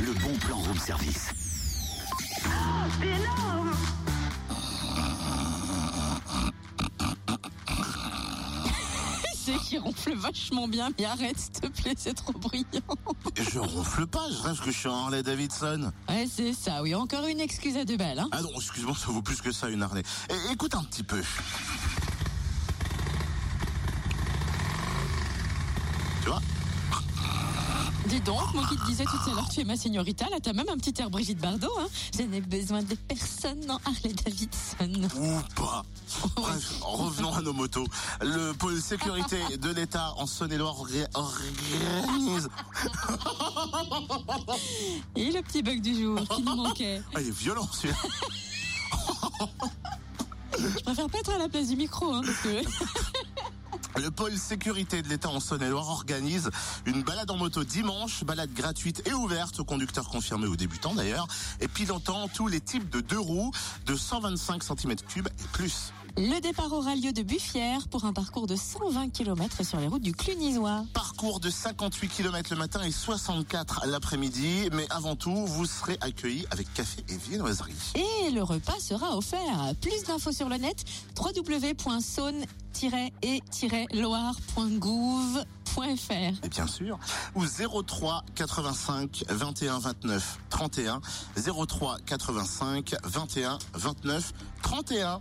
le bon plan room service. C'est énorme C'est qui ronfle vachement bien, mais arrête, s'il te plaît, c'est trop bruyant. Je ronfle pas, je rêve que je suis en Harley Davidson. Ouais, c'est ça, oui, encore une excuse à deux balles, hein. Ah non, excuse-moi, ça vaut plus que ça une Harley. É- écoute un petit peu. Tu vois? Dis donc, moi qui te disais tout à l'heure, tu es ma señorita, là, t'as même un petit air Brigitte Bardot, hein. Je n'ai besoin de personne dans Harley Davidson. Ou pas. Bref, revenons à nos motos. Le pôle sécurité de l'État en Saône-et-Loire orga- organise... Et le petit bug du jour qui nous manquait. Ah, il est violent celui-là. Je préfère pas être à la place du micro, hein, parce que... Le pôle sécurité de l'État en Saône-et-Loire organise une balade en moto dimanche, balade gratuite et ouverte aux conducteurs confirmés aux débutants d'ailleurs, et pilotant tous les types de deux roues de 125 cm3 et plus. Le départ aura lieu de Buffière pour un parcours de 120 km sur les routes du Clunisois. Parcours de 58 km le matin et 64 l'après-midi, mais avant tout, vous serez accueillis avec café et viennoiserie. Et le repas sera offert. Plus d'infos sur le net www.saône-et-loire.gouv.fr. Et bien sûr, ou 03 85 21 29 31, 03 85 21 29 31.